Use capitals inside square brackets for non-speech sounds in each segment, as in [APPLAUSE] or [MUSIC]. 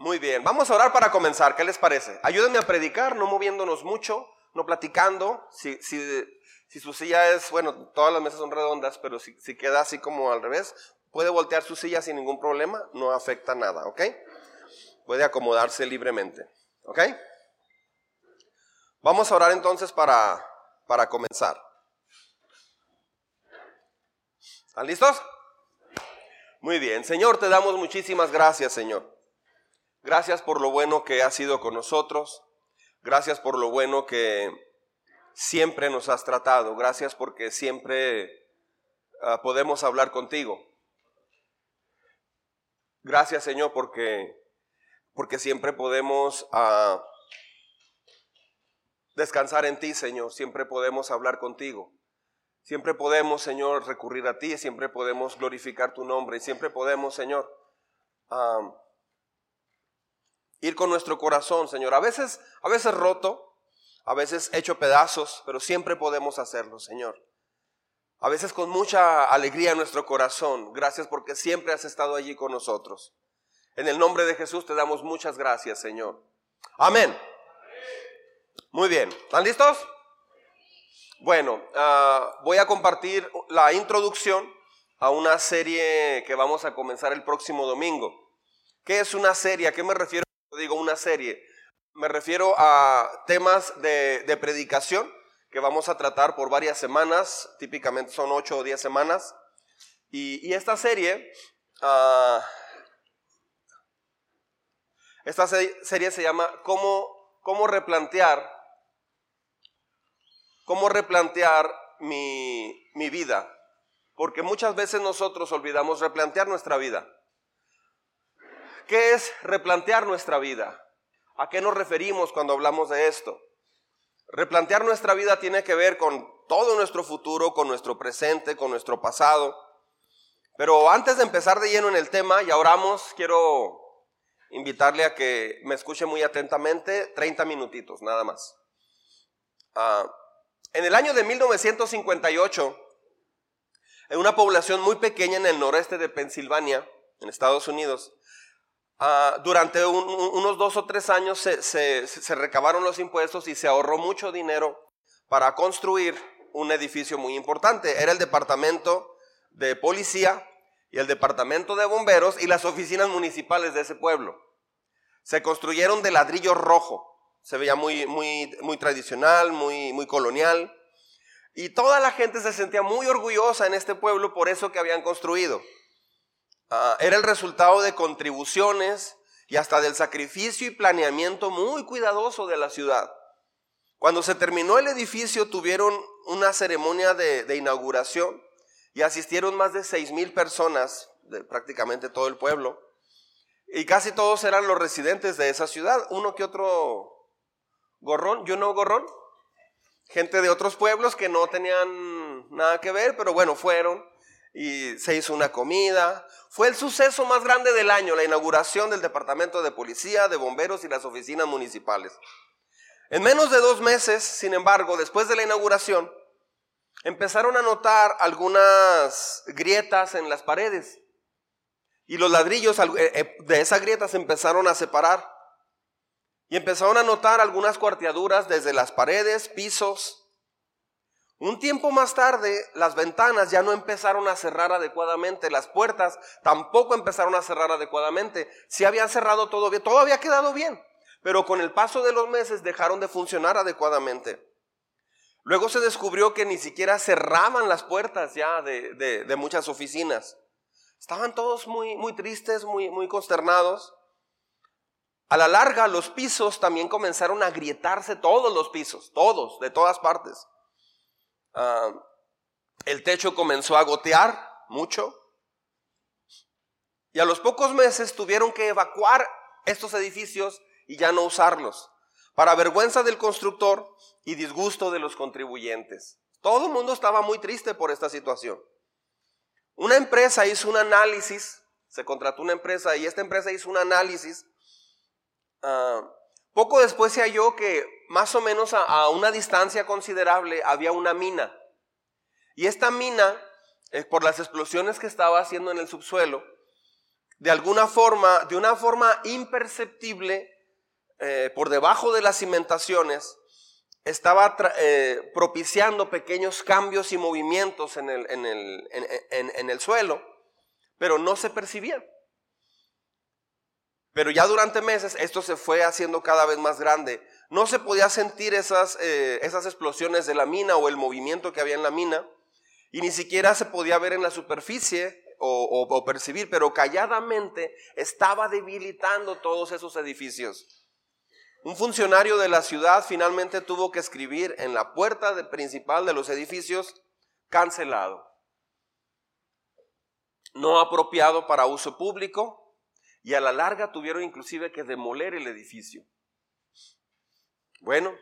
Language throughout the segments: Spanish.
Muy bien, vamos a orar para comenzar. ¿Qué les parece? Ayúdenme a predicar, no moviéndonos mucho, no platicando. Si, si, si su silla es, bueno, todas las mesas son redondas, pero si, si queda así como al revés, puede voltear su silla sin ningún problema, no afecta nada, ¿ok? Puede acomodarse libremente, ¿ok? Vamos a orar entonces para, para comenzar. ¿Están listos? Muy bien, Señor, te damos muchísimas gracias, Señor. Gracias por lo bueno que has sido con nosotros. Gracias por lo bueno que siempre nos has tratado. Gracias porque siempre uh, podemos hablar contigo. Gracias, Señor, porque, porque siempre podemos uh, descansar en ti, Señor. Siempre podemos hablar contigo. Siempre podemos, Señor, recurrir a ti, siempre podemos glorificar tu nombre y siempre podemos, Señor, ir con nuestro corazón, Señor. A veces, a veces roto, a veces hecho pedazos, pero siempre podemos hacerlo, Señor. A veces con mucha alegría en nuestro corazón. Gracias porque siempre has estado allí con nosotros. En el nombre de Jesús te damos muchas gracias, Señor. Amén. Muy bien. ¿Están listos? Bueno, ah, voy a compartir la introducción a una serie que vamos a comenzar el próximo domingo. ¿Qué es una serie? ¿A qué me refiero digo una serie? Me refiero a temas de, predicación que vamos a tratar por varias semanas, típicamente son ocho o diez semanas. Y, esta serie, uh, esta serie se llama ¿Cómo, cómo replantear cómo replantear mi, vida. Porque muchas veces nosotros olvidamos replantear nuestra vida. ¿Qué es replantear nuestra vida? ¿A qué nos referimos cuando hablamos de esto? Replantear nuestra vida tiene que ver con todo nuestro futuro, con nuestro presente, con nuestro pasado. Pero antes de empezar de lleno en el tema, ya oramos, quiero invitarle a que me escuche muy atentamente, 30 minutitos, nada más. Ah, en el año de 1958, en una población muy pequeña en el noreste de Pensilvania, en Estados Unidos, ah, durante unos dos o tres años se, recabaron los impuestos y se ahorró mucho dinero para construir un edificio muy importante. Era el departamento de policía y el departamento de bomberos y las oficinas municipales de ese pueblo. Se construyeron de ladrillo rojo se veía muy, muy, muy tradicional, muy, muy colonial. Y toda la gente se sentía muy orgullosa en este pueblo por eso que habían construido. Ah, era el resultado de contribuciones y hasta del sacrificio y planeamiento muy cuidadoso de la ciudad. Cuando se terminó el edificio tuvieron una ceremonia de, inauguración y asistieron más de seis mil personas de prácticamente todo el pueblo. Y casi todos eran los residentes de esa ciudad, uno que otro gorrón, yo no gorrón, gente de otros pueblos que no tenían nada que ver, pero bueno, fueron y se hizo una comida. Fue el suceso más grande del año, la inauguración del Departamento de Policía, de Bomberos y las oficinas municipales. En menos de dos meses, sin embargo, después de la inauguración, empezaron a notar algunas grietas en las paredes. Y los ladrillos eh, eh, de esas grietas empezaron a separar. Y empezaron a notar algunas cuarteaduras desde las paredes, pisos. Un tiempo más tarde, las ventanas ya no empezaron a cerrar adecuadamente, las puertas tampoco empezaron a cerrar adecuadamente. Si habían cerrado todo bien, todo había quedado bien, pero con el paso de los meses dejaron de funcionar adecuadamente. Luego se descubrió que ni siquiera cerraban las puertas ya de, muchas oficinas. Estaban todos muy, muy tristes, muy, muy consternados. A la larga, los pisos también comenzaron a agrietarse, todos los pisos, todos, de todas partes. Ah, el techo comenzó a gotear mucho. Y a los pocos meses tuvieron que evacuar estos edificios y ya no usarlos, para vergüenza del constructor y disgusto de los contribuyentes. Todo el mundo estaba muy triste por esta situación. Una empresa hizo un análisis, se contrató una empresa y esta empresa hizo un análisis Ah, poco después se halló que más o menos a, una distancia considerable había una mina. Y esta mina, eh, por las explosiones que estaba haciendo en el subsuelo, de alguna forma, de una forma imperceptible, eh, por debajo de las cimentaciones, estaba eh, propiciando pequeños cambios y movimientos en el, en, el, suelo, pero no se percibían. Pero ya durante meses esto se fue haciendo cada vez más grande. No se podía sentir esas, eh, esas explosiones de la mina o el movimiento que había en la mina. Y ni siquiera se podía ver en la superficie o, o percibir, pero calladamente estaba debilitando todos esos edificios. Un funcionario de la ciudad finalmente tuvo que escribir en la puerta principal de los edificios, cancelado. No apropiado para uso público, y a la larga tuvieron inclusive que demoler el edificio. Bueno,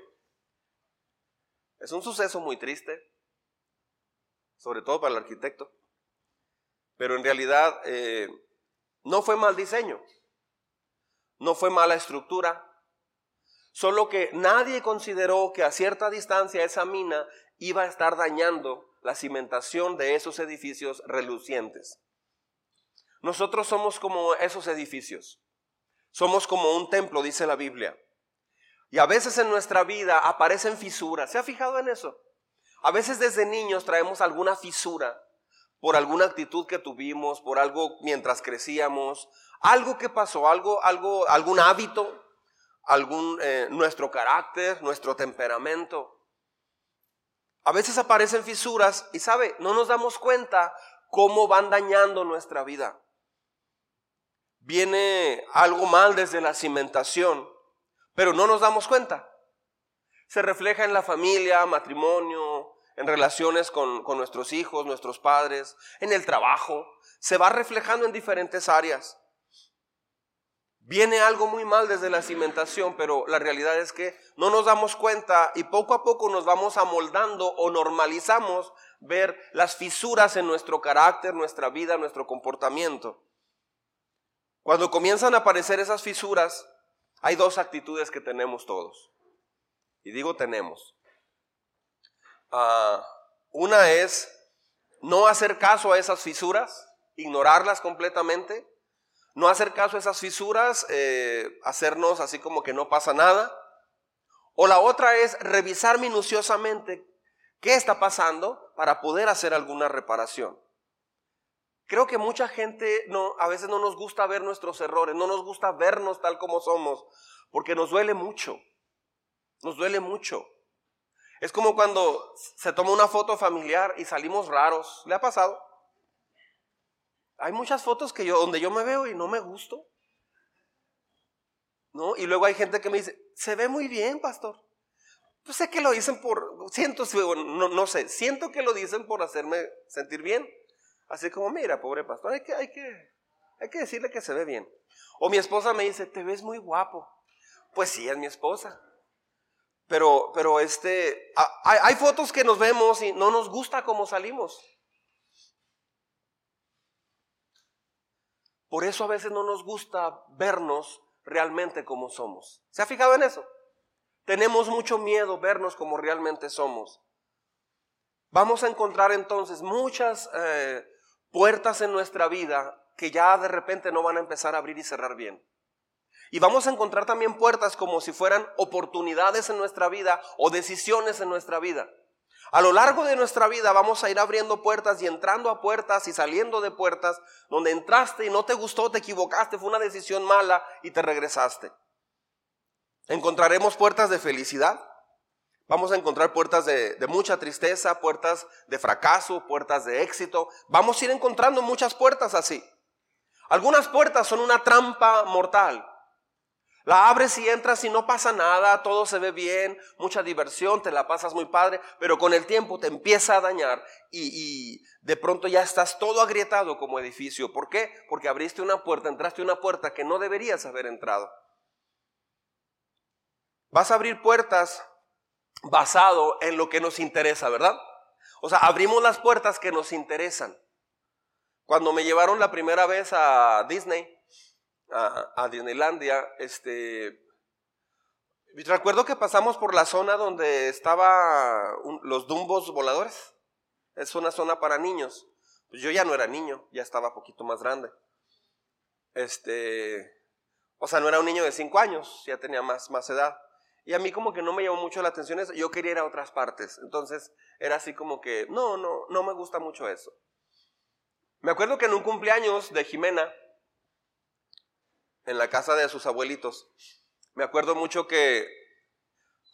es un suceso muy triste, sobre todo para el arquitecto, pero en realidad eh, no fue mal diseño, no fue mala estructura, solo que nadie consideró que a cierta distancia esa mina iba a estar dañando la cimentación de esos edificios relucientes. Nosotros somos como esos edificios. Somos como un templo, dice la Biblia. Y a veces en nuestra vida aparecen fisuras. ¿Se ha fijado en eso? A veces desde niños traemos alguna fisura por alguna actitud que tuvimos, por algo mientras crecíamos, algo que pasó, algo, algo, algún hábito, algún eh, nuestro carácter, nuestro temperamento. A veces aparecen fisuras y sabe, no nos damos cuenta cómo van dañando nuestra vida viene algo mal desde la cimentación, pero no nos damos cuenta. Se refleja en la familia, matrimonio, en relaciones con, nuestros hijos, nuestros padres, en el trabajo. Se va reflejando en diferentes áreas. Viene algo muy mal desde la cimentación, pero la realidad es que no nos damos cuenta y poco a poco nos vamos amoldando o normalizamos ver las fisuras en nuestro carácter, nuestra vida, nuestro comportamiento. Cuando comienzan a aparecer esas fisuras, hay dos actitudes que tenemos todos. Y digo tenemos. Ah, una es no hacer caso a esas fisuras, ignorarlas completamente, no hacer caso a esas fisuras, eh, hacernos así como que no pasa nada. O la otra es revisar minuciosamente qué está pasando para poder hacer alguna reparación. Creo que mucha gente no, a veces no nos gusta ver nuestros errores, no nos gusta vernos tal como somos, porque nos duele mucho. Nos duele mucho. Es como cuando se toma una foto familiar y salimos raros. ¿Le ha pasado? Hay muchas fotos que yo, donde yo me veo y no me gusto. ¿No? Y luego hay gente que me dice, se ve muy bien, pastor. Pues sé que lo dicen por, siento, no sé, siento que lo dicen por hacerme sentir bien. Así como, mira, pobre pastor, hay que, hay que, hay que decirle que se ve bien. O mi esposa me dice, te ves muy guapo. Pues sí, es mi esposa. Pero, pero este, hay, fotos que nos vemos y no nos gusta cómo salimos. Por eso a veces no nos gusta vernos realmente como somos. ¿Se ha fijado en eso? Tenemos mucho miedo vernos como realmente somos. Vamos a encontrar entonces muchas eh, puertas en nuestra vida que ya de repente no van a empezar a abrir y cerrar bien. Y vamos a encontrar también puertas como si fueran oportunidades en nuestra vida o decisiones en nuestra vida. A lo largo de nuestra vida vamos a ir abriendo puertas y entrando a puertas y saliendo de puertas donde entraste y no te gustó, te equivocaste, fue una decisión mala y te regresaste. Encontraremos puertas de felicidad, Vamos a encontrar puertas de, mucha tristeza, puertas de fracaso, puertas de éxito. Vamos a ir encontrando muchas puertas así. Algunas puertas son una trampa mortal. La abres y entras y no pasa nada, todo se ve bien, mucha diversión, te la pasas muy padre, pero con el tiempo te empieza a dañar y, y, de pronto ya estás todo agrietado como edificio. ¿Por qué? Porque abriste una puerta, entraste una puerta que no deberías haber entrado. Vas a abrir puertas basado en lo que nos interesa, ¿verdad? O sea, abrimos las puertas que nos interesan. Cuando me llevaron la primera vez a Disney, a, Disneylandia, este, recuerdo que pasamos por la zona donde estaban los dumbos voladores. Es una zona para niños. Pues yo ya no era niño, ya estaba poquito más grande. este, o sea, no era un niño de cinco años, ya tenía más, más edad. Y a mí como que no me llamó mucho la atención eso, yo quería ir a otras partes. Entonces era así como que, no, no, no me gusta mucho eso. Me acuerdo que en un cumpleaños de Jimena, en la casa de sus abuelitos, me acuerdo mucho que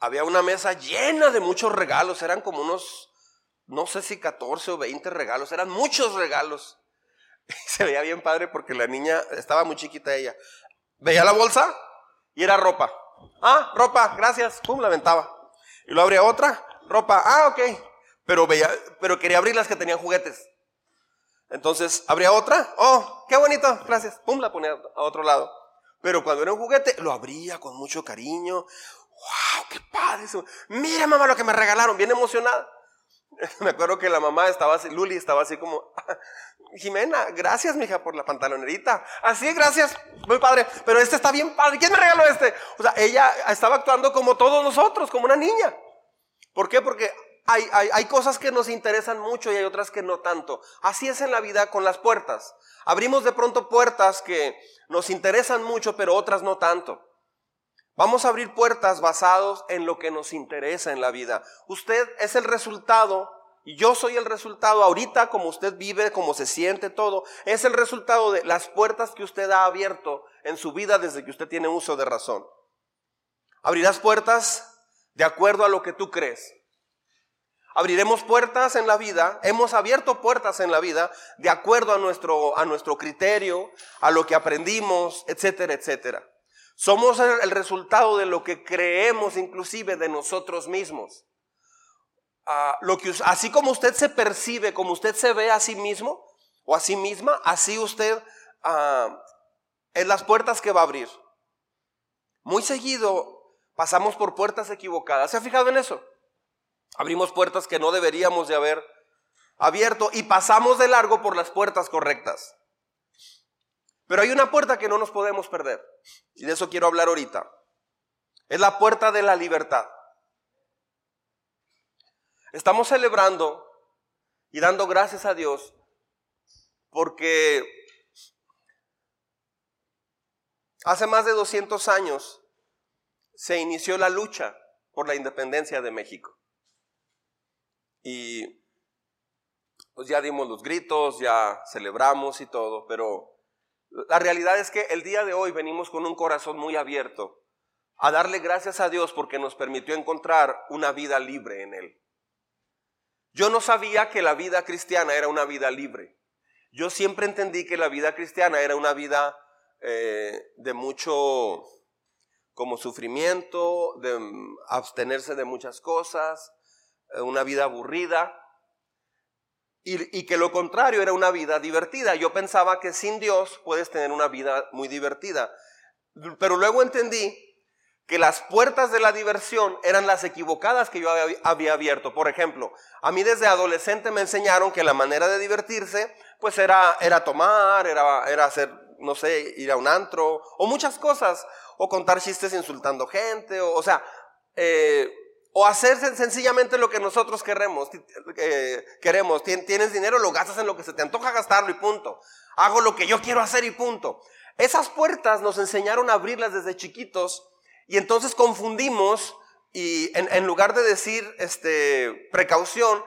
había una mesa llena de muchos regalos, eran como unos, no sé si 14 o 20 regalos, eran muchos regalos. [LAUGHS] se veía bien padre porque la niña estaba muy chiquita ella. Veía la bolsa y era ropa. Ah, ropa, gracias. Pum, la aventaba. Y lo abría otra, ropa. Ah, ok. Pero veía, pero quería abrir las que tenían juguetes. Entonces, abría otra. Oh, qué bonito, gracias. Pum, la ponía a otro lado. Pero cuando era un juguete, lo abría con mucho cariño. ¡Wow! ¡Qué padre! Mira, mamá, lo que me regalaron. Bien emocionada. [LAUGHS] Me acuerdo que la mamá estaba así, Luli estaba así como, [LAUGHS] Jimena, gracias, mija, por la pantalonerita. Así, gracias, muy padre. Pero este está bien padre. ¿Quién me regaló este? O sea, ella estaba actuando como todos nosotros, como una niña. ¿Por qué? Porque hay, hay, hay, cosas que nos interesan mucho y hay otras que no tanto. Así es en la vida con las puertas. Abrimos de pronto puertas que nos interesan mucho, pero otras no tanto. Vamos a abrir puertas basados en lo que nos interesa en la vida. Usted es el resultado y yo soy el resultado ahorita, como usted vive, como se siente todo, es el resultado de las puertas que usted ha abierto en su vida desde que usted tiene uso de razón. Abrirás puertas de acuerdo a lo que tú crees. Abriremos puertas en la vida, hemos abierto puertas en la vida de acuerdo a nuestro, a nuestro criterio, a lo que aprendimos, etcétera, etcétera. Somos el resultado de lo que creemos inclusive de nosotros mismos. Ah, lo que, así como usted se percibe, como usted se ve a sí mismo o a sí misma, así usted uh, es las puertas que va a abrir. Muy seguido pasamos por puertas equivocadas. ¿Se ha fijado en eso? Abrimos puertas que no deberíamos de haber abierto y pasamos de largo por las puertas correctas. Pero hay una puerta que no nos podemos perder. Y de eso quiero hablar ahorita. Es la puerta de la libertad. Estamos celebrando y dando gracias a Dios porque hace más de 200 años se inició la lucha por la independencia de México. Y pues ya dimos los gritos, ya celebramos y todo, pero la realidad es que el día de hoy venimos con un corazón muy abierto a darle gracias a Dios porque nos permitió encontrar una vida libre en Él. Yo no sabía que la vida cristiana era una vida libre. Yo siempre entendí que la vida cristiana era una vida eh, de mucho como sufrimiento, de mm, abstenerse de muchas cosas, eh, una vida aburrida y, que lo contrario era una vida divertida. Yo pensaba que sin Dios puedes tener una vida muy divertida. Pero luego entendí que las puertas de la diversión eran las equivocadas que yo había, abierto. Por ejemplo, a mí desde adolescente me enseñaron que la manera de divertirse pues era, era tomar, era, era hacer, no sé, ir a un antro, o muchas cosas, o contar chistes insultando gente, o, o sea, eh, o hacer sencillamente lo que nosotros queremos. Eh, queremos. Tienes dinero, lo gastas en lo que se te antoja gastarlo y punto. Hago lo que yo quiero hacer y punto. Esas puertas nos enseñaron a abrirlas desde chiquitos y entonces confundimos y en, lugar de decir este, precaución,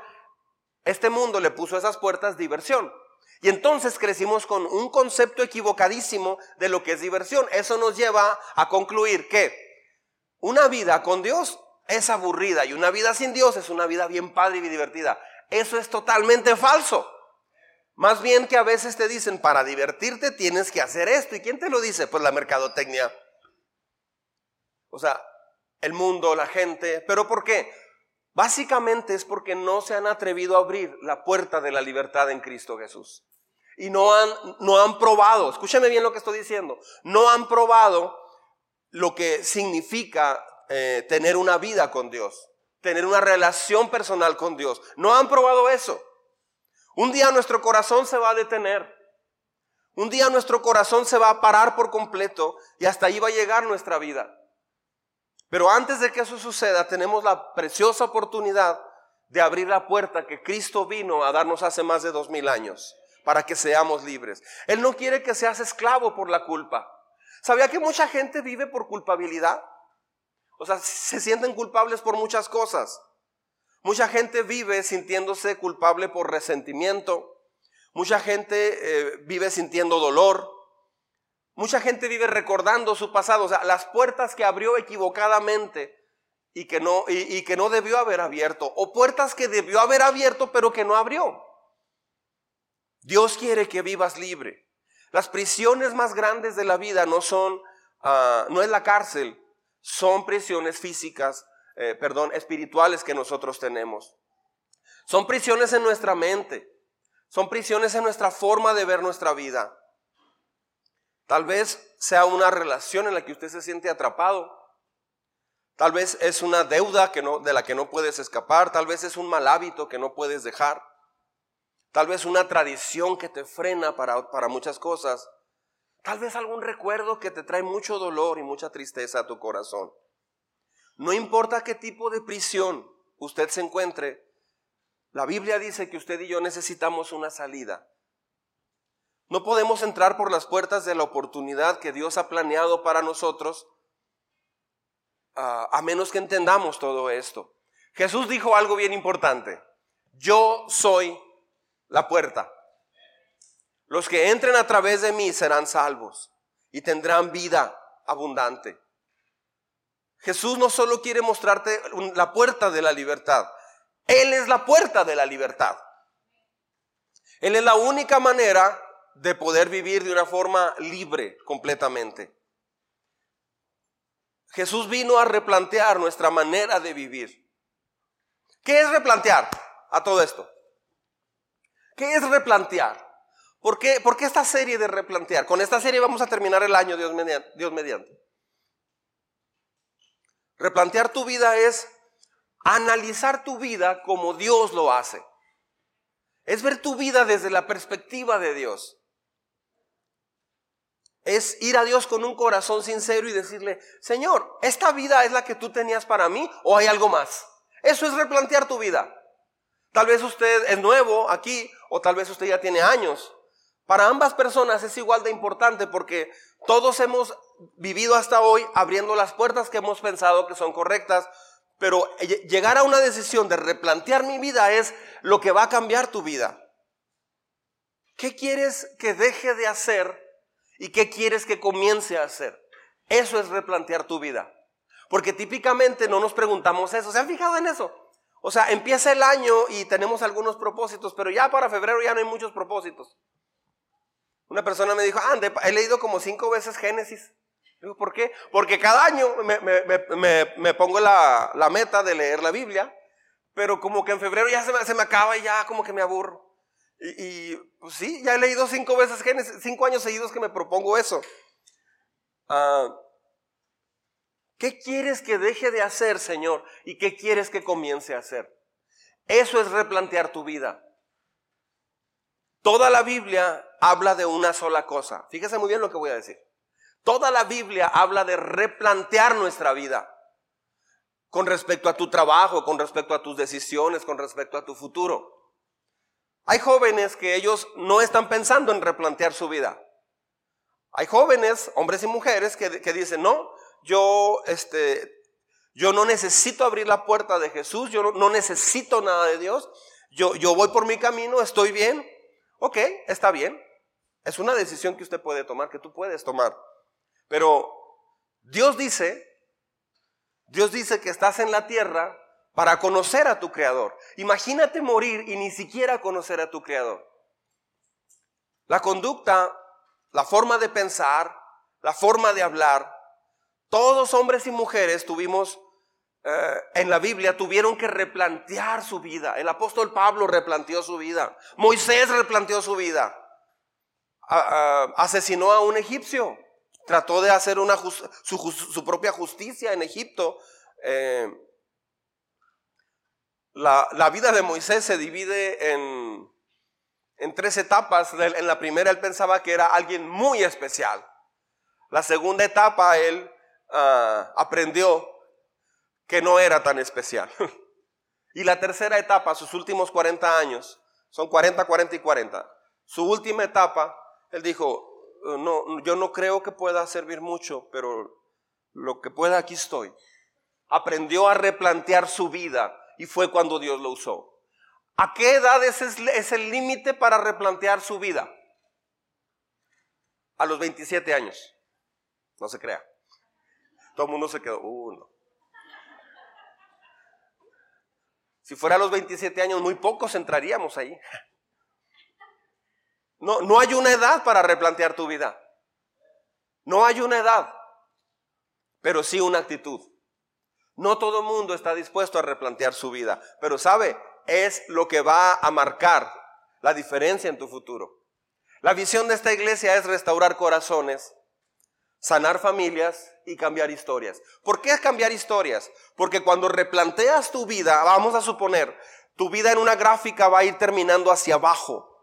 este mundo le puso a esas puertas diversión. Y entonces crecimos con un concepto equivocadísimo de lo que es diversión. Eso nos lleva a concluir que una vida con Dios es aburrida y una vida sin Dios es una vida bien padre y divertida. Eso es totalmente falso. Más bien que a veces te dicen, para divertirte tienes que hacer esto. ¿Y quién te lo dice? Pues la mercadotecnia. O sea, el mundo, la gente. ¿Pero por qué? Básicamente es porque no se han atrevido a abrir la puerta de la libertad en Cristo Jesús. Y no han, no han probado, escúchame bien lo que estoy diciendo, no han probado lo que significa eh, tener una vida con Dios, tener una relación personal con Dios. No han probado eso. Un día nuestro corazón se va a detener. Un día nuestro corazón se va a parar por completo y hasta ahí va a llegar nuestra vida. Pero antes de que eso suceda, tenemos la preciosa oportunidad de abrir la puerta que Cristo vino a darnos hace más de dos mil años para que seamos libres. Él no quiere que seas esclavo por la culpa. ¿Sabía que mucha gente vive por culpabilidad? O sea, se sienten culpables por muchas cosas. Mucha gente vive sintiéndose culpable por resentimiento. Mucha gente eh, vive sintiendo dolor. Mucha gente vive recordando su pasado. O sea, las puertas que abrió equivocadamente y que no, y que no debió haber abierto. O puertas que debió haber abierto pero que no abrió. Dios quiere que vivas libre. Las prisiones más grandes de la vida no son, ah, no es la cárcel, son prisiones físicas, eh, perdón, espirituales que nosotros tenemos. Son prisiones en nuestra mente, son prisiones en nuestra forma de ver nuestra vida. Tal vez sea una relación en la que usted se siente atrapado. Tal vez es una deuda que no, de la que no puedes escapar. Tal vez es un mal hábito que no puedes dejar. Tal vez una tradición que te frena para, para muchas cosas. Tal vez algún recuerdo que te trae mucho dolor y mucha tristeza a tu corazón. No importa qué tipo de prisión usted se encuentre, la Biblia dice que usted y yo necesitamos una salida. No podemos entrar por las puertas de la oportunidad que Dios ha planeado para nosotros a menos que entendamos todo esto. Jesús dijo algo bien importante. Yo soy la puerta. Los que entren a través de mí serán salvos y tendrán vida abundante. Jesús no solo quiere mostrarte la puerta de la libertad, Él es la puerta de la libertad. Él es la única manera de poder vivir de una forma libre completamente. Jesús vino a replantear nuestra manera de vivir. ¿Qué es replantear a todo esto? ¿Qué es replantear? ¿Por qué, esta serie de replantear? Con esta serie vamos a terminar el año, Dios mediante, Dios mediante. Replantear tu vida es analizar tu vida como Dios lo hace. Es ver tu vida desde la perspectiva de Dios. Es ir a Dios con un corazón sincero y decirle, Señor, ¿esta vida es la que tú tenías para mí o hay algo más? Eso es replantear tu vida. Tal vez usted es nuevo aquí o tal vez usted ya tiene años. Para ambas personas es igual de importante porque todos hemos vivido hasta hoy abriendo las puertas que hemos pensado que son correctas, pero llegar a una decisión de replantear mi vida es lo que va a cambiar tu vida. ¿Qué quieres que deje de hacer y qué quieres que comience a hacer? Eso es replantear tu vida. Porque típicamente no nos preguntamos eso. ¿Se han fijado en eso? O sea, empieza el año y tenemos algunos propósitos, pero ya para febrero ya no hay muchos propósitos. Una persona me dijo, ah, he leído como cinco veces Génesis. Digo, ¿por qué? Porque cada año me, pongo la, meta de leer la Biblia, pero como que en febrero ya se me, acaba y ya como que me aburro. Y, pues sí, ya he leído cinco veces Génesis, cinco años seguidos que me propongo eso. Ah, ¿Qué quieres que deje de hacer, Señor? ¿Y qué quieres que comience a hacer? Eso es replantear tu vida. Toda la Biblia habla de una sola cosa. Fíjese muy bien lo que voy a decir. Toda la Biblia habla de replantear nuestra vida con respecto a tu trabajo, con respecto a tus decisiones, con respecto a tu futuro. Hay jóvenes que ellos no están pensando en replantear su vida. Hay jóvenes, hombres y mujeres, que, que dicen, no, yo, este, yo no necesito abrir la puerta de Jesús, yo no, necesito nada de Dios, yo, yo voy por mi camino, estoy bien, ok, está bien. Es una decisión que usted puede tomar, que tú puedes tomar. Pero Dios dice, Dios dice que estás en la tierra para conocer a tu Creador. Imagínate morir y ni siquiera conocer a tu Creador. La conducta, la forma de pensar, la forma de hablar, todos hombres y mujeres tuvimos eh, en la Biblia tuvieron que replantear su vida. El apóstol Pablo replanteó su vida. Moisés replanteó su vida. Asesinó a un egipcio. Trató de hacer una su, propia justicia en Egipto. Eh, la, vida de Moisés se divide en, tres etapas. En la primera él pensaba que era alguien muy especial. La segunda etapa él Ah, aprendió que no era tan especial. [LAUGHS] y la tercera etapa, sus últimos 40 años, son 40, 40 y 40. su última etapa, él dijo, no, yo no creo que pueda servir mucho, pero lo que pueda aquí estoy. Aprendió a replantear su vida y fue cuando Dios lo usó. ¿A qué edad es, es el límite para replantear su vida? A los 27 años. No se crea. Todo el mundo se quedó, uno. Uh, si fuera a los 27 años, muy pocos entraríamos ahí. No, no hay una edad para replantear tu vida. No hay una edad, pero sí una actitud. No todo el mundo está dispuesto a replantear su vida, pero sabe, es lo que va a marcar la diferencia en tu futuro. La visión de esta iglesia es restaurar corazones, sanar familias y cambiar historias. ¿Por qué cambiar historias? Porque cuando replanteas tu vida, vamos a suponer, tu vida en una gráfica va a ir terminando hacia abajo.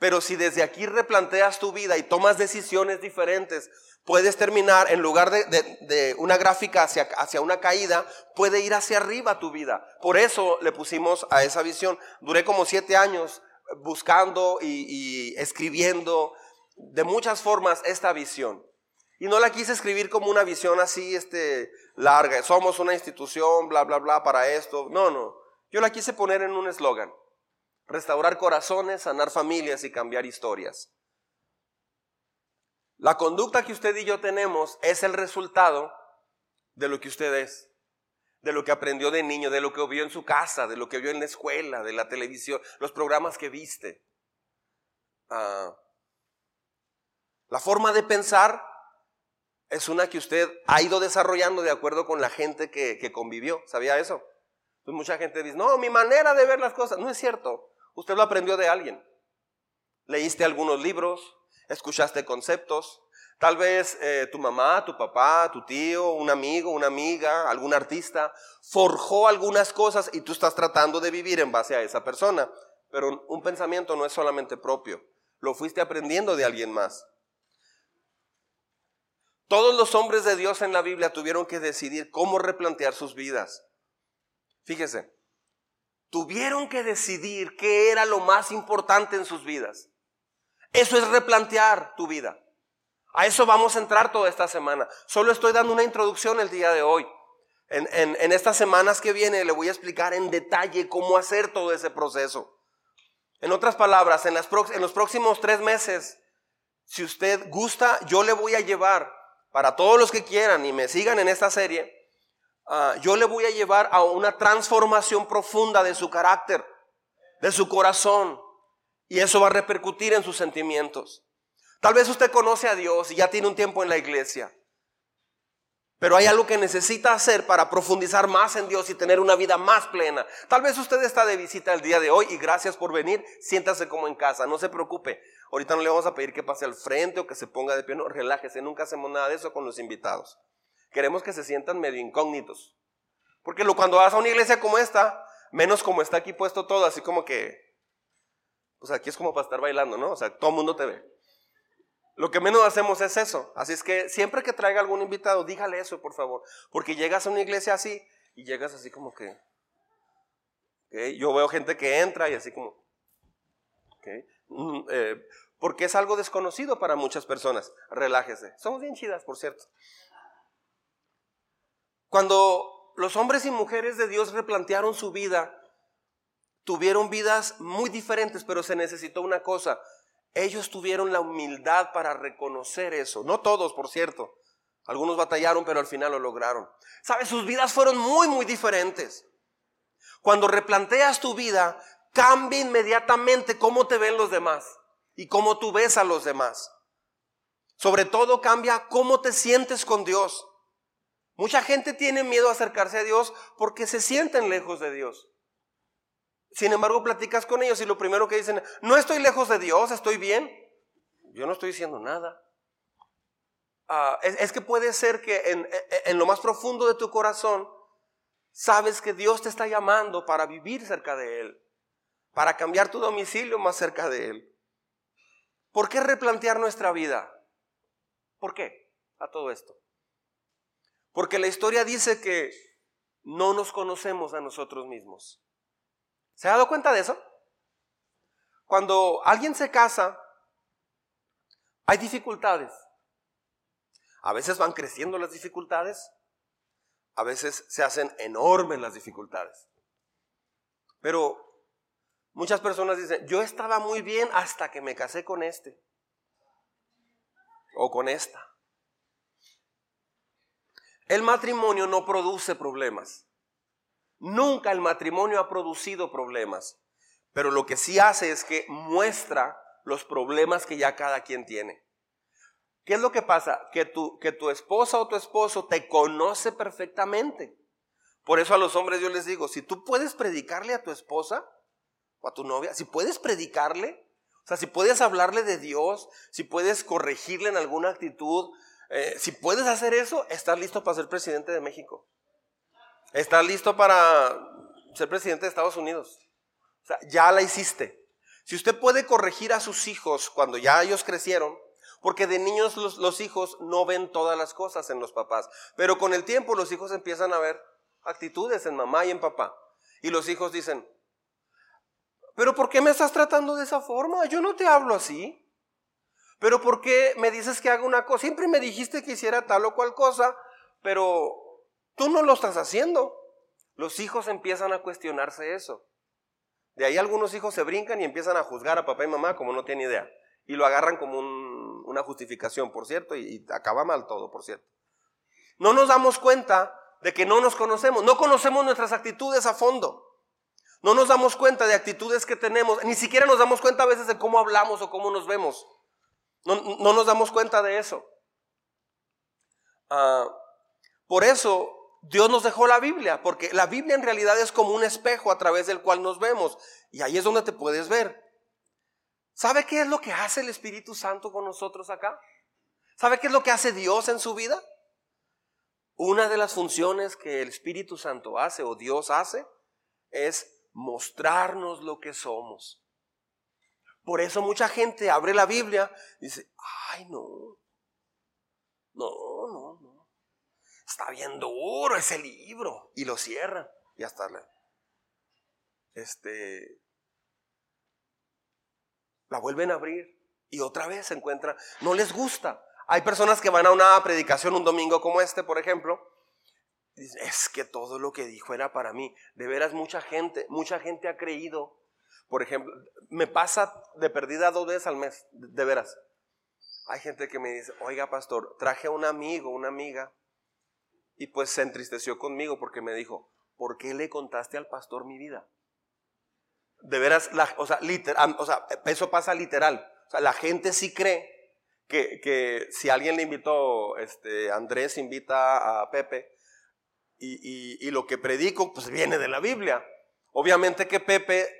Pero si desde aquí replanteas tu vida y tomas decisiones diferentes, puedes terminar, en lugar de, una gráfica hacia, hacia, una caída, puede ir hacia arriba tu vida. Por eso le pusimos a esa visión. Duré como siete años buscando y, escribiendo de muchas formas esta visión. Y no la quise escribir como una visión así, este, larga. Somos una institución, bla, bla, bla, para esto. No, no. Yo la quise poner en un eslogan. Restaurar corazones, sanar familias y cambiar historias. La conducta que usted y yo tenemos es el resultado de lo que usted es, de lo que aprendió de niño, de lo que vio en su casa, de lo que vio en la escuela, de la televisión, los programas que viste. Ah, la forma de pensar es una que usted ha ido desarrollando de acuerdo con la gente que, convivió. ¿Sabía eso? Pues mucha gente dice, no, mi manera de ver las cosas. No es cierto. Usted lo aprendió de alguien. Leíste algunos libros, escuchaste conceptos. Tal vez eh, tu mamá, tu papá, tu tío, un amigo, una amiga, algún artista forjó algunas cosas y tú estás tratando de vivir en base a esa persona. Pero un pensamiento no es solamente propio, lo fuiste aprendiendo de alguien más. Todos los hombres de Dios en la Biblia tuvieron que decidir cómo replantear sus vidas. Fíjese, tuvieron que decidir qué era lo más importante en sus vidas. Eso es replantear tu vida. A eso vamos a entrar toda esta semana. Solo estoy dando una introducción el día de hoy. En, estas semanas que viene le voy a explicar en detalle cómo hacer todo ese proceso. En otras palabras, en, en los próximos tres meses, si usted gusta, yo le voy a llevar, para todos los que quieran y me sigan en esta serie, ah, yo le voy a llevar a una transformación profunda de su carácter, de su corazón, y eso va a repercutir en sus sentimientos. Tal vez usted conoce a Dios y ya tiene un tiempo en la iglesia. Pero hay algo que necesita hacer para profundizar más en Dios y tener una vida más plena. Tal vez usted está de visita el día de hoy y gracias por venir. Siéntase como en casa, no se preocupe. Ahorita no le vamos a pedir que pase al frente o que se ponga de pie. No, relájese, nunca hacemos nada de eso con los invitados. Queremos que se sientan medio incógnitos. Porque cuando vas a una iglesia como esta, menos como está aquí puesto todo, así como que pues aquí es como para estar bailando, ¿no? O sea, todo el mundo te ve. Lo que menos hacemos es eso. Así es que siempre que traiga algún invitado, dígale eso, por favor. Porque llegas a una iglesia así y llegas así como que... Yo veo gente que entra y así como... Mm, eh, porque es algo desconocido para muchas personas. Relájese. Somos bien chidas, por cierto. Cuando los hombres y mujeres de Dios replantearon su vida, tuvieron vidas muy diferentes, pero se necesitó una cosa. Ellos tuvieron la humildad para reconocer eso. No todos, por cierto. Algunos batallaron, pero al final lo lograron. ¿Sabes? Sus vidas fueron muy, muy diferentes. Cuando replanteas tu vida, cambia inmediatamente cómo te ven los demás y cómo tú ves a los demás. Sobre todo cambia cómo te sientes con Dios. Mucha gente tiene miedo a acercarse a Dios porque se sienten lejos de Dios. Sin embargo, platicas con ellos y lo primero que dicen, no estoy lejos de Dios, estoy bien. Yo no estoy diciendo nada. Ah, es, que puede ser que en, en lo más profundo de tu corazón sabes que Dios te está llamando para vivir cerca de Él, para cambiar tu domicilio más cerca de Él. ¿Por qué replantear nuestra vida? ¿Por qué a todo esto? Porque la historia dice que no nos conocemos a nosotros mismos. ¿Se ha dado cuenta de eso? Cuando alguien se casa, hay dificultades. A veces van creciendo las dificultades, a veces se hacen enormes las dificultades. Pero muchas personas dicen, yo estaba muy bien hasta que me casé con este o con esta. El matrimonio no produce problemas. Nunca el matrimonio ha producido problemas. Pero lo que sí hace es que muestra los problemas que ya cada quien tiene. ¿Qué es lo que pasa? Que tu, que tu esposa o tu esposo te conoce perfectamente. Por eso a los hombres yo les digo, si tú puedes predicarle a tu esposa o a tu novia, si puedes predicarle, o sea, si puedes hablarle de Dios, si puedes corregirle en alguna actitud, eh, si puedes hacer eso, estás listo para ser presidente de México. Estás listo para ser presidente de Estados Unidos. Ya la hiciste. Si usted puede corregir a sus hijos cuando ya ellos crecieron, porque de niños los, los, hijos no ven todas las cosas en los papás, pero con el tiempo los hijos empiezan a ver actitudes en mamá y en papá. Y los hijos dicen, pero ¿por qué me estás tratando de esa forma? Yo no te hablo así. Pero ¿por qué me dices que haga una cosa? Siempre me dijiste que hiciera tal o cual cosa, pero tú no lo estás haciendo. Los hijos empiezan a cuestionarse eso. De ahí algunos hijos se brincan y empiezan a juzgar a papá y mamá como no tienen idea. Y lo agarran como una justificación, por cierto, y, y acaba mal todo, por cierto. No nos damos cuenta de que no nos conocemos, no conocemos nuestras actitudes a fondo. No nos damos cuenta de actitudes que tenemos, ni siquiera nos damos cuenta a veces de cómo hablamos o cómo nos vemos. No, no nos damos cuenta de eso. Ah, por eso Dios nos dejó la Biblia, porque la Biblia en realidad es como un espejo a través del cual nos vemos. Y ahí es donde te puedes ver. ¿Sabe qué es lo que hace el Espíritu Santo con nosotros acá? ¿Sabe qué es lo que hace Dios en su vida? Una de las funciones que el Espíritu Santo hace o Dios hace es mostrarnos lo que somos. Por eso mucha gente abre la Biblia y dice, ay no, no, no, no. Está bien duro ese libro. Y lo cierra. Y hasta la, este, la vuelven a abrir. Y otra vez se encuentra, no les gusta. Hay personas que van a una predicación un domingo como este, por ejemplo, es que todo lo que dijo era para mí. De veras, mucha gente, mucha gente ha creído. Por ejemplo, me pasa de perdida dos veces al mes, de, veras. Hay gente que me dice, oiga pastor, traje a un amigo, una amiga, y pues se entristeció conmigo porque me dijo, ¿por qué le contaste al pastor mi vida? De veras, o, sea, literal, o sea, eso pasa literal. O sea, la gente sí cree que, que si alguien le invitó, este, Andrés invita a Pepe, y, lo que predico pues viene de la Biblia. Obviamente que Pepe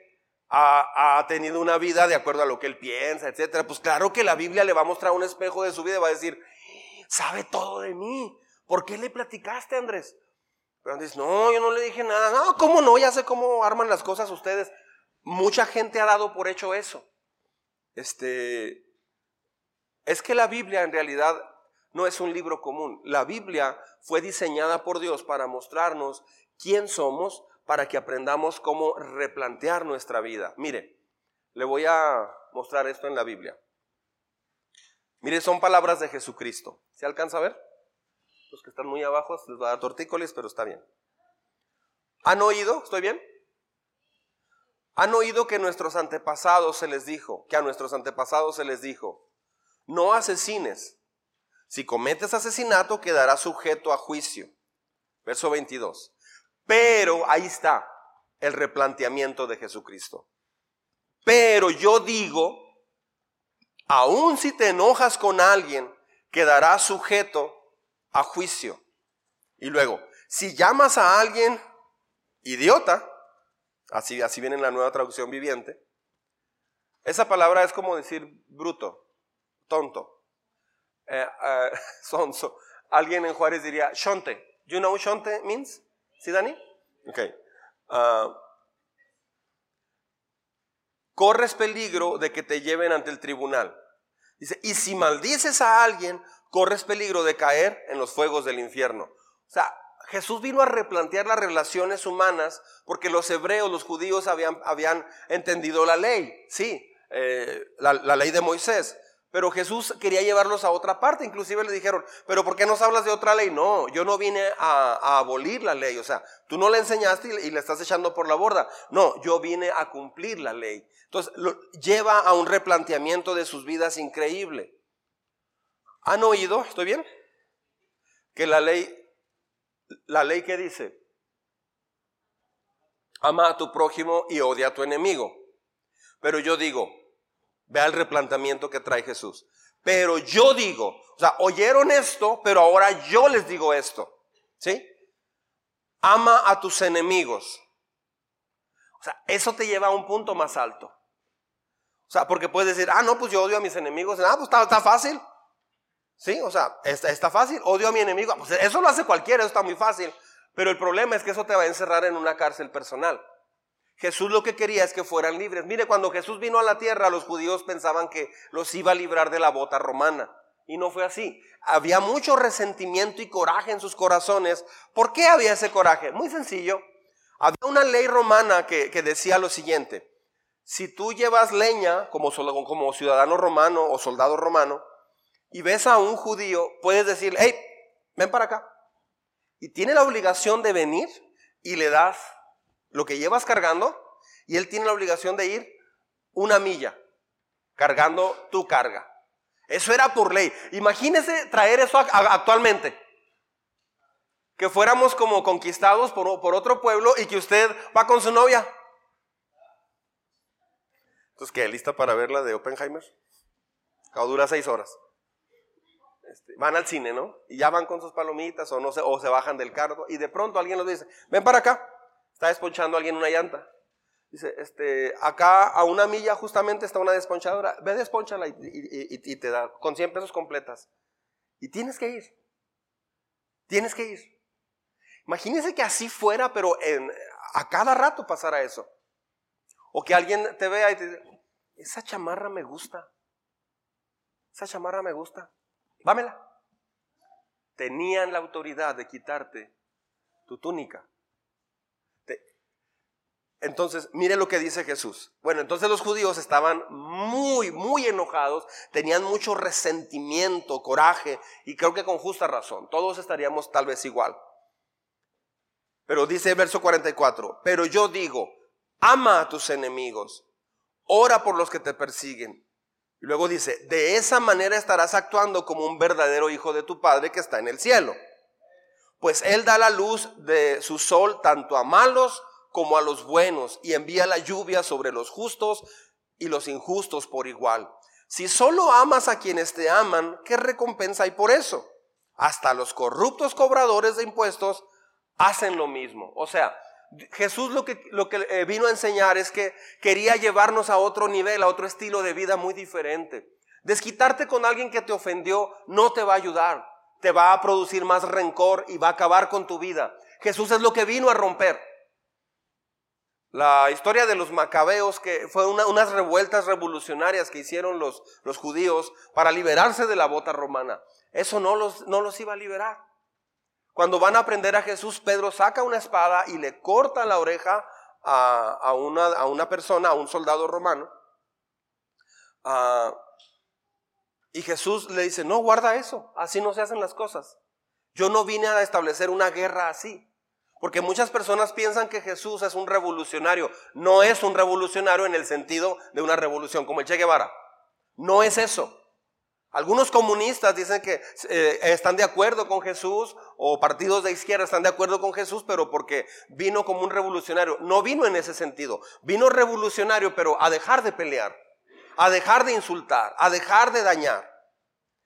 ha, tenido una vida de acuerdo a lo que él piensa, etcétera. Pues claro que la Biblia le va a mostrar un espejo de su vida y va a decir, sabe todo de mí. ¿Por qué le platicaste, Andrés? Pero Andrés, no, yo no le dije nada. No, ¿cómo no? Ya sé cómo arman las cosas ustedes. Mucha gente ha dado por hecho eso. Este, es que la Biblia en realidad no es un libro común. La Biblia fue diseñada por Dios para mostrarnos quién somos, para que aprendamos cómo replantear nuestra vida. Mire, le voy a mostrar esto en la Biblia. Mire, son palabras de Jesucristo. ¿Se alcanza a ver? Los que están muy abajo les va a dar tortícolis, pero está bien. ¿Han oído? ¿Estoy bien? ¿Han oído que nuestros antepasados se les dijo, que a nuestros antepasados se les dijo, no asesines, si cometes asesinato, quedará sujeto a juicio. Verso 22. Pero ahí está el replanteamiento de Jesucristo. Pero yo digo, aun si te enojas con alguien, quedará sujeto a juicio. Y luego, si llamas a alguien idiota, así, así viene en la nueva traducción viviente, esa palabra es como decir bruto, tonto eh, uh, [LAUGHS] sonso. Alguien en Juárez diría shonte. You know shonte means? ¿Sí, Dani? Ok. Uh, corres peligro de que te lleven ante el tribunal. Dice, y si maldices a alguien, corres peligro de caer en los fuegos del infierno. O sea, Jesús vino a replantear las relaciones humanas porque los hebreos, los judíos habían, habían entendido la ley. Sí, eh, la, la ley de Moisés. Pero Jesús quería llevarlos a otra parte. Inclusive le dijeron, pero ¿por qué nos hablas de otra ley? No, yo no vine a, abolir la ley. O sea, tú no la enseñaste y, le estás echando por la borda. No, yo vine a cumplir la ley. Entonces, lleva a un replanteamiento de sus vidas increíble. ¿Han oído? ¿Estoy bien? Que la ley, la ley que dice, ama a tu prójimo y odia a tu enemigo. Pero yo digo, Vea el replanteamiento que trae Jesús. Pero yo digo, o sea, oyeron esto, pero ahora yo les digo esto. ¿Sí? Ama a tus enemigos. O sea, eso te lleva a un punto más alto. O sea, porque puedes decir, ah, no, pues yo odio a mis enemigos. Ah, pues está, fácil. Sí, o sea, está, está, fácil. Odio a mi enemigo. Pues eso lo hace cualquiera, eso está muy fácil. Pero el problema es que eso te va a encerrar en una cárcel personal. Jesús lo que quería es que fueran libres. Mire, cuando Jesús vino a la tierra, los judíos pensaban que los iba a librar de la bota romana. Y no fue así. Había mucho resentimiento y coraje en sus corazones. ¿Por qué había ese coraje? Muy sencillo. Había una ley romana que, decía lo siguiente. Si tú llevas leña como, como ciudadano romano o soldado romano y ves a un judío, puedes decir, hey, ven para acá. Y tiene la obligación de venir y le das lo que llevas cargando y él tiene la obligación de ir una milla cargando tu carga. Eso era por ley. Imagínese traer eso actualmente. Que fuéramos como conquistados por, por otro pueblo y que usted va con su novia. Entonces, ¿qué? ¿Lista para ver la de Oppenheimer? O dura seis horas. Este, van al cine, ¿no? Y ya van con sus palomitas o no se, o se bajan del carro y de pronto alguien les dice, ven para acá. Está desponchando alguien una llanta. Dice, este, acá a una milla justamente está una desponchadora. Ve, desponchala y, y, te da con 100 pesos completas. Y tienes que ir. Tienes que ir. Imagínense que así fuera, pero en, a cada rato pasara eso. O que alguien te vea y te dice, esa chamarra me gusta. Esa chamarra me gusta. Dámela. Tenían la autoridad de quitarte tu túnica. Entonces, mire lo que dice Jesús. Bueno, entonces los judíos estaban muy, muy enojados, tenían mucho resentimiento, coraje, y creo que con justa razón. Todos estaríamos tal vez igual. Pero dice el verso 44, pero yo digo, ama a tus enemigos, ora por los que te persiguen. Y luego dice, de esa manera estarás actuando como un verdadero hijo de tu Padre que está en el cielo. Pues Él da la luz de su sol tanto a malos como a los buenos y envía la lluvia sobre los justos y los injustos por igual. Si solo amas a quienes te aman, ¿qué recompensa hay por eso? Hasta los corruptos cobradores de impuestos hacen lo mismo. O sea, Jesús lo que, lo que eh, vino a enseñar es que quería llevarnos a otro nivel, a otro estilo de vida muy diferente. Desquitarte con alguien que te ofendió no te va a ayudar, te va a producir más rencor y va a acabar con tu vida. Jesús es lo que vino a romper. La historia de los macabeos, que fue unas revueltas revolucionarias que hicieron los, los, judíos para liberarse de la bota romana. Eso no los, no los iba a liberar. Cuando van a aprender a Jesús, Pedro saca una espada y le corta la oreja a, una, a una, persona, a un soldado romano. Ah, y Jesús le dice, no, guarda eso, así no se hacen las cosas. Yo no vine a establecer una guerra así. Porque muchas personas piensan que Jesús es un revolucionario. No es un revolucionario en el sentido de una revolución, como el Che Guevara. No es eso. Algunos comunistas dicen que eh, están de acuerdo con Jesús o partidos de izquierda están de acuerdo con Jesús, pero porque vino como un revolucionario. No vino en ese sentido. Vino revolucionario, pero a dejar de pelear, a dejar de insultar, a dejar de dañar.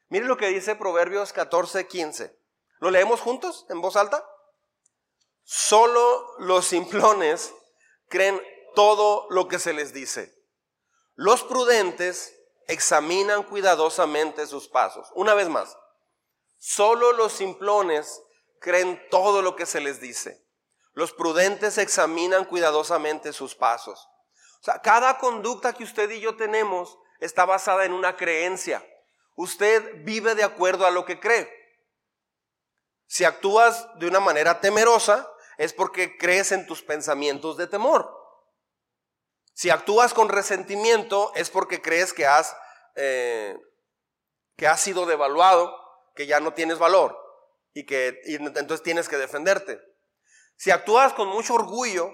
Mire lo que dice Proverbios 14, 15. ¿Lo leemos juntos en voz alta? Solo los simplones creen todo lo que se les dice. Los prudentes examinan cuidadosamente sus pasos. Una vez más, solo los simplones creen todo lo que se les dice. Los prudentes examinan cuidadosamente sus pasos. O sea, cada conducta que usted y yo tenemos está basada en una creencia. Usted vive de acuerdo a lo que cree. Si actúas de una manera temerosa, es porque crees en tus pensamientos de temor. Si actúas con resentimiento es porque crees que has, eh, que sido devaluado, que ya no tienes valor y que entonces tienes que defenderte. Si actúas con mucho orgullo,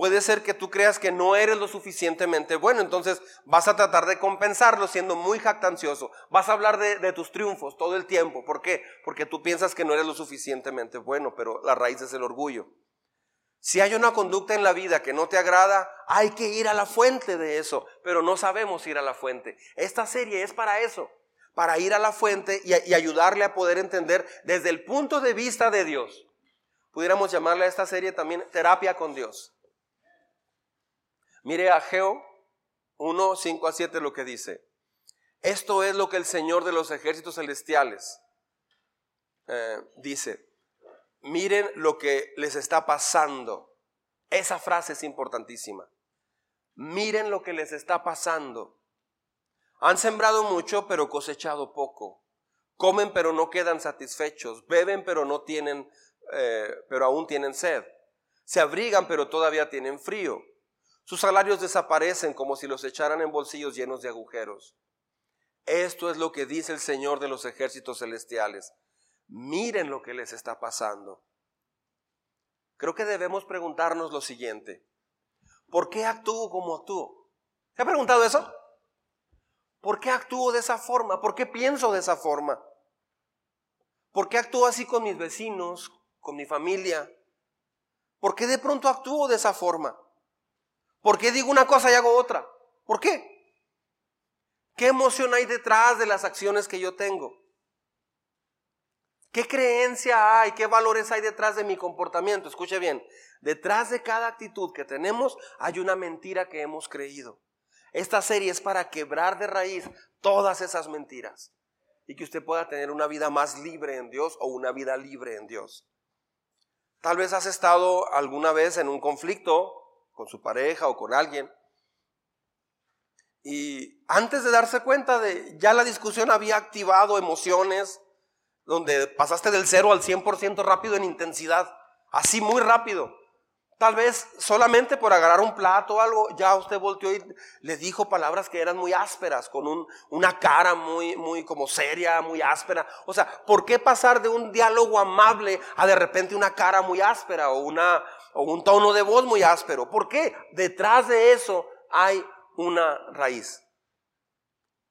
puede ser que tú creas que no eres lo suficientemente bueno, entonces vas a tratar de compensarlo siendo muy jactancioso. Vas a hablar de, tus triunfos todo el tiempo. ¿Por qué? Porque tú piensas que no eres lo suficientemente bueno, pero la raíz es el orgullo. Si hay una conducta en la vida que no te agrada, hay que ir a la fuente de eso, pero no sabemos ir a la fuente. Esta serie es para eso, para ir a la fuente y, y ayudarle a poder entender desde el punto de vista de Dios. Pudiéramos llamarle a esta serie también terapia con Dios. Mire a Geo 1, 5 a 7 lo que dice. Esto es lo que el Señor de los ejércitos celestiales eh, dice. Miren lo que les está pasando. Esa frase es importantísima. Miren lo que les está pasando. Han sembrado mucho, pero cosechado poco. Comen, pero no quedan satisfechos. Beben, pero no tienen, eh, pero aún tienen sed. Se abrigan, pero todavía tienen frío. Sus salarios desaparecen como si los echaran en bolsillos llenos de agujeros. Esto es lo que dice el Señor de los ejércitos celestiales. Miren lo que les está pasando. Creo que debemos preguntarnos lo siguiente. ¿Por qué actúo como actúo? ¿Se ha preguntado eso? ¿Por qué actúo de esa forma? ¿Por qué pienso de esa forma? ¿Por qué actúo así con mis vecinos, con mi familia? ¿Por qué de pronto actúo de esa forma? ¿Por qué digo una cosa y hago otra? ¿Por qué? ¿Qué emoción hay detrás de las acciones que yo tengo? ¿Qué creencia hay? ¿Qué valores hay detrás de mi comportamiento? Escuche bien, detrás de cada actitud que tenemos hay una mentira que hemos creído. Esta serie es para quebrar de raíz todas esas mentiras y que usted pueda tener una vida más libre en Dios o una vida libre en Dios. Tal vez has estado alguna vez en un conflicto con su pareja o con alguien. Y antes de darse cuenta de, ya la discusión había activado emociones, donde pasaste del 0 al 100% rápido en intensidad, así muy rápido. Tal vez solamente por agarrar un plato o algo, ya usted volteó y le dijo palabras que eran muy ásperas, con un, una cara muy, muy como seria, muy áspera. O sea, ¿por qué pasar de un diálogo amable a de repente una cara muy áspera o una, o un tono de voz muy áspero. ¿Por qué? Detrás de eso hay una raíz.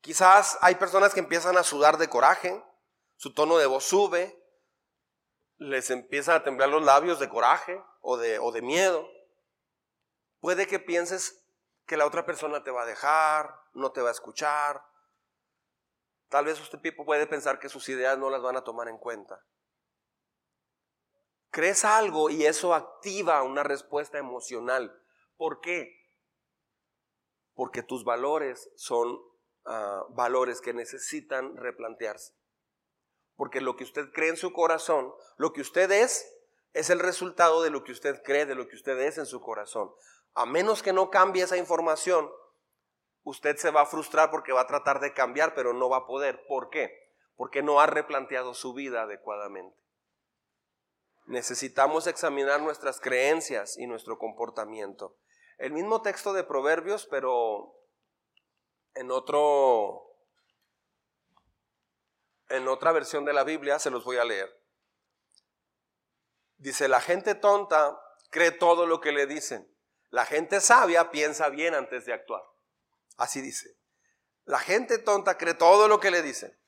Quizás hay personas que empiezan a sudar de coraje, su tono de voz sube, les empiezan a temblar los labios de coraje o de, o de miedo. Puede que pienses que la otra persona te va a dejar, no te va a escuchar. Tal vez usted puede pensar que sus ideas no las van a tomar en cuenta. Crees algo y eso activa una respuesta emocional. ¿Por qué? Porque tus valores son ah, valores que necesitan replantearse. Porque lo que usted cree en su corazón, lo que usted es, es el resultado de lo que usted cree, de lo que usted es en su corazón. A menos que no cambie esa información, usted se va a frustrar porque va a tratar de cambiar, pero no va a poder. ¿Por qué? Porque no ha replanteado su vida adecuadamente necesitamos examinar nuestras creencias y nuestro comportamiento. El mismo texto de Proverbios, pero en otro en otra versión de la Biblia se los voy a leer. Dice, la gente tonta cree todo lo que le dicen. La gente sabia piensa bien antes de actuar. Así dice. La gente tonta cree todo lo que le dicen.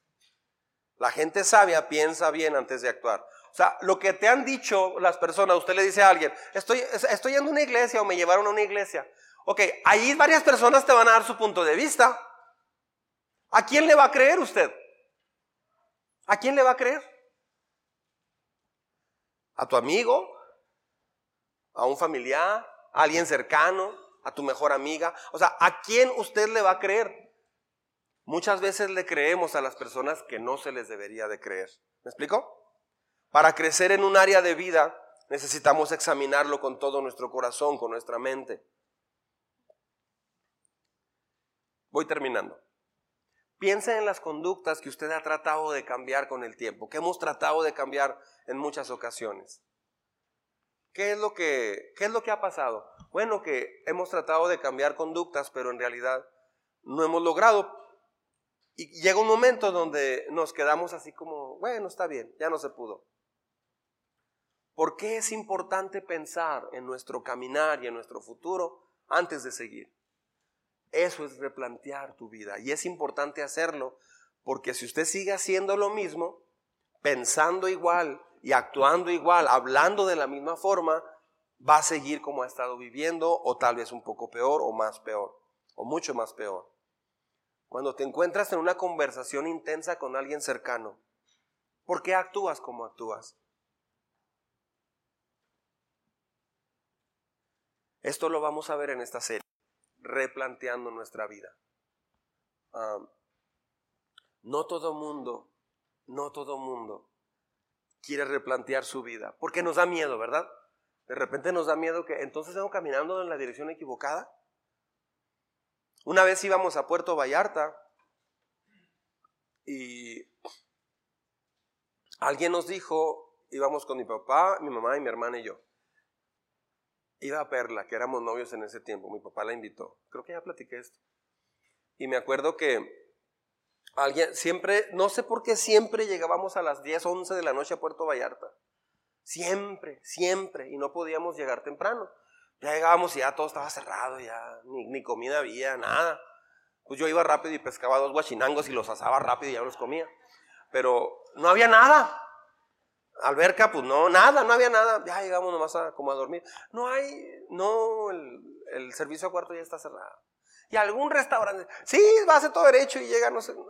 La gente sabia piensa bien antes de actuar. O sea, lo que te han dicho las personas, usted le dice a alguien, estoy, estoy en una iglesia o me llevaron a una iglesia. Ok, ahí varias personas te van a dar su punto de vista. ¿A quién le va a creer usted? ¿A quién le va a creer? ¿A tu amigo? ¿A un familiar? ¿A alguien cercano? ¿A tu mejor amiga? O sea, ¿a quién usted le va a creer? Muchas veces le creemos a las personas que no se les debería de creer. ¿Me explico? Para crecer en un área de vida necesitamos examinarlo con todo nuestro corazón, con nuestra mente. Voy terminando. Piensa en las conductas que usted ha tratado de cambiar con el tiempo, que hemos tratado de cambiar en muchas ocasiones. ¿Qué es lo que, qué es lo que ha pasado? Bueno, que hemos tratado de cambiar conductas, pero en realidad no hemos logrado. Y llega un momento donde nos quedamos así como, bueno, está bien, ya no se pudo. ¿Por qué es importante pensar en nuestro caminar y en nuestro futuro antes de seguir? Eso es replantear tu vida. Y es importante hacerlo porque si usted sigue haciendo lo mismo, pensando igual y actuando igual, hablando de la misma forma, va a seguir como ha estado viviendo o tal vez un poco peor o más peor o mucho más peor. Cuando te encuentras en una conversación intensa con alguien cercano, ¿por qué actúas como actúas? Esto lo vamos a ver en esta serie, replanteando nuestra vida. no todo mundo, no todo mundo quiere replantear su vida, porque nos da miedo, ¿verdad? De repente nos da miedo que entonces estamos caminando en la dirección equivocada. Una vez íbamos a Puerto Vallarta y alguien nos dijo, íbamos con mi papá, mi mamá y mi hermana y yo. Iba a Perla, que éramos novios en ese tiempo, mi papá la invitó. Creo que ya platiqué esto. Y me acuerdo que alguien, siempre, no sé por qué siempre llegábamos a las 10, 11 de la noche a Puerto Vallarta. Siempre, siempre. Y no podíamos llegar temprano. Ya llegábamos y ya todo estaba cerrado, ya ni, comida había, nada. Pues yo iba rápido y pescaba dos guachinangos y los asaba rápido y ya los comía. Pero no había nada. Alberca, pues no, nada, no había nada. Ya llegamos nomás a, como a dormir. No hay, no, el, servicio a cuarto ya está cerrado. Y algún restaurante, sí, va a ser todo derecho y llega, no sé, no,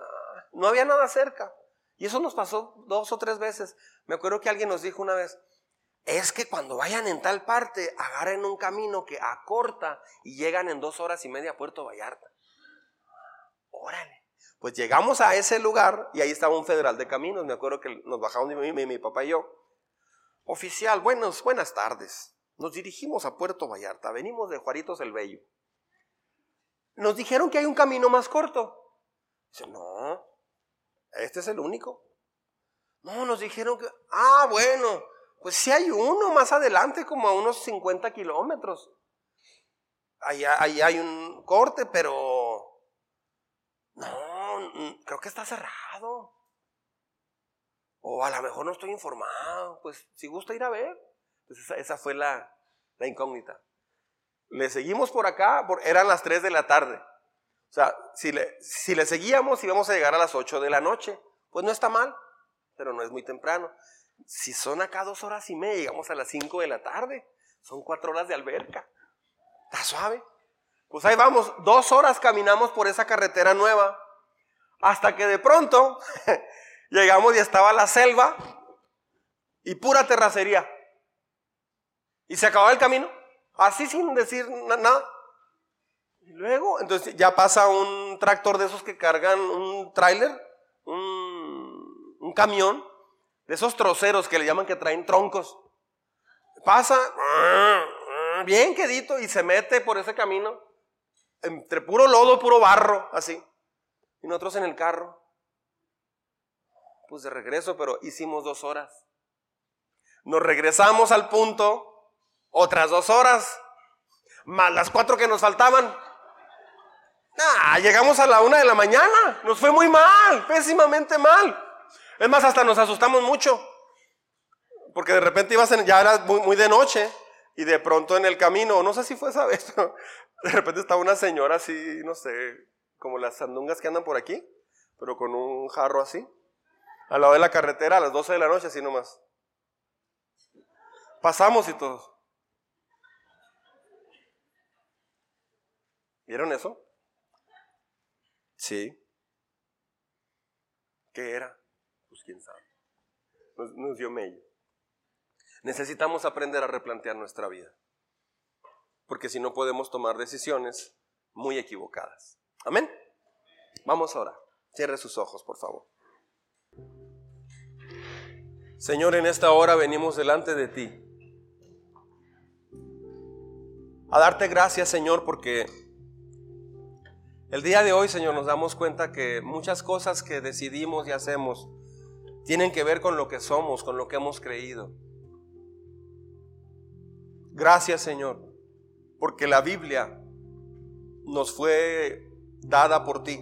no había nada cerca. Y eso nos pasó dos o tres veces. Me acuerdo que alguien nos dijo una vez, es que cuando vayan en tal parte, agarren un camino que acorta y llegan en dos horas y media a Puerto Vallarta. Órale. Pues llegamos a ese lugar y ahí estaba un federal de caminos. Me acuerdo que nos bajamos mi, mi, mi papá y yo. Oficial, buenos, buenas tardes. Nos dirigimos a Puerto Vallarta. Venimos de Juaritos el Bello. Nos dijeron que hay un camino más corto. Dice, no, este es el único. No, nos dijeron que, ah, bueno, pues sí hay uno más adelante, como a unos 50 kilómetros. Ahí, ahí hay un corte, pero creo que está cerrado. O a lo mejor no estoy informado. Pues si gusta ir a ver. Pues esa, fue la, incógnita. Le seguimos por acá, eran las 3 de la tarde. O sea, si le, si le seguíamos íbamos a llegar a las 8 de la noche. Pues no está mal, pero no es muy temprano. Si son acá dos horas y media, llegamos a las 5 de la tarde. Son cuatro horas de alberca. Está suave. Pues ahí vamos, dos horas caminamos por esa carretera nueva. Hasta que de pronto [LAUGHS] llegamos y estaba la selva y pura terracería. Y se acababa el camino, así sin decir nada. Y luego, entonces ya pasa un tractor de esos que cargan un tráiler, un, un camión, de esos troceros que le llaman que traen troncos. Pasa bien quedito y se mete por ese camino, entre puro lodo, puro barro, así. Y nosotros en el carro, pues de regreso, pero hicimos dos horas. Nos regresamos al punto, otras dos horas, más las cuatro que nos faltaban. Ah, llegamos a la una de la mañana, nos fue muy mal, pésimamente mal. Es más, hasta nos asustamos mucho, porque de repente ibas en, ya era muy, muy de noche, y de pronto en el camino, no sé si fue esa vez, [LAUGHS] de repente estaba una señora así, no sé, como las sandungas que andan por aquí, pero con un jarro así, al lado de la carretera a las 12 de la noche, así nomás. Pasamos y todo. ¿Vieron eso? Sí. ¿Qué era? Pues quién sabe. Nos, dio medio. Necesitamos aprender a replantear nuestra vida. Porque si no podemos tomar decisiones muy equivocadas. Amén. Vamos ahora. Cierre sus ojos, por favor. Señor, en esta hora venimos delante de ti. A darte gracias, Señor, porque el día de hoy, Señor, nos damos cuenta que muchas cosas que decidimos y hacemos tienen que ver con lo que somos, con lo que hemos creído. Gracias Señor, porque la Biblia nos fue dada por ti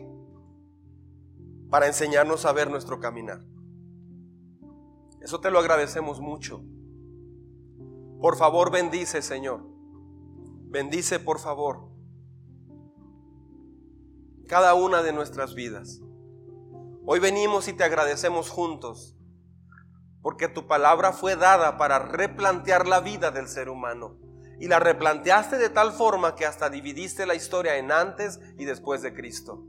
para enseñarnos a ver nuestro caminar. Eso te lo agradecemos mucho. Por favor, bendice, Señor. Bendice, por favor, cada una de nuestras vidas. Hoy venimos y te agradecemos juntos, porque tu palabra fue dada para replantear la vida del ser humano. Y la replanteaste de tal forma que hasta dividiste la historia en antes y después de Cristo.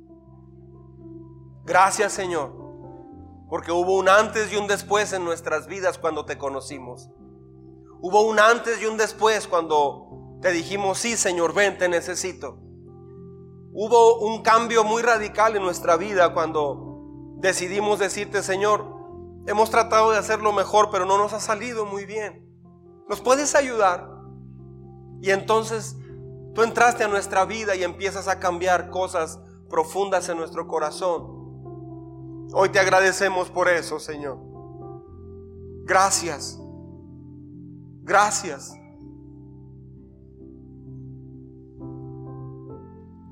Gracias Señor, porque hubo un antes y un después en nuestras vidas cuando te conocimos. Hubo un antes y un después cuando te dijimos, sí Señor, ven, te necesito. Hubo un cambio muy radical en nuestra vida cuando decidimos decirte, Señor, hemos tratado de hacerlo mejor, pero no nos ha salido muy bien. ¿Nos puedes ayudar? Y entonces tú entraste a nuestra vida y empiezas a cambiar cosas profundas en nuestro corazón. Hoy te agradecemos por eso, Señor. Gracias. Gracias.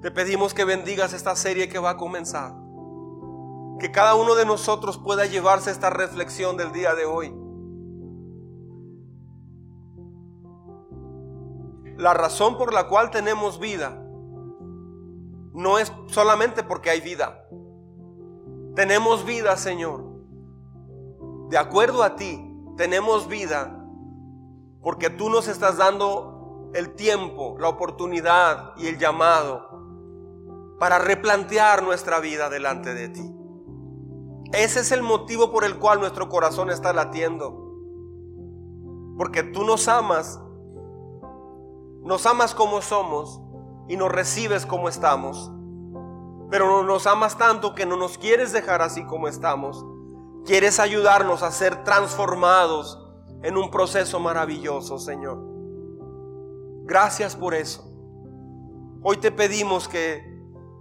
Te pedimos que bendigas esta serie que va a comenzar. Que cada uno de nosotros pueda llevarse esta reflexión del día de hoy. La razón por la cual tenemos vida no es solamente porque hay vida. Tenemos vida, Señor. De acuerdo a ti, tenemos vida porque tú nos estás dando el tiempo, la oportunidad y el llamado para replantear nuestra vida delante de ti. Ese es el motivo por el cual nuestro corazón está latiendo. Porque tú nos amas, nos amas como somos y nos recibes como estamos pero no nos amas tanto que no nos quieres dejar así como estamos. Quieres ayudarnos a ser transformados en un proceso maravilloso, Señor. Gracias por eso. Hoy te pedimos que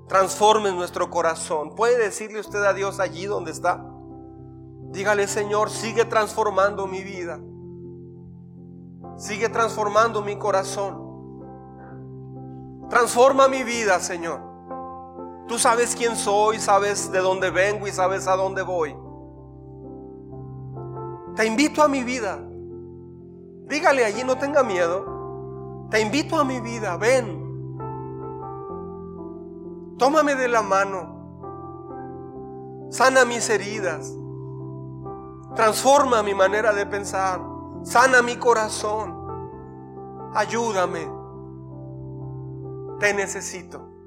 transformes nuestro corazón. ¿Puede decirle usted a Dios allí donde está? Dígale, Señor, sigue transformando mi vida. Sigue transformando mi corazón. Transforma mi vida, Señor. Tú sabes quién soy, sabes de dónde vengo y sabes a dónde voy. Te invito a mi vida. Dígale allí, no tenga miedo. Te invito a mi vida, ven. Tómame de la mano. Sana mis heridas. Transforma mi manera de pensar. Sana mi corazón. Ayúdame. Te necesito.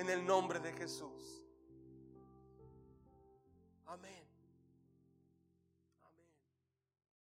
en el nombre de Jesús.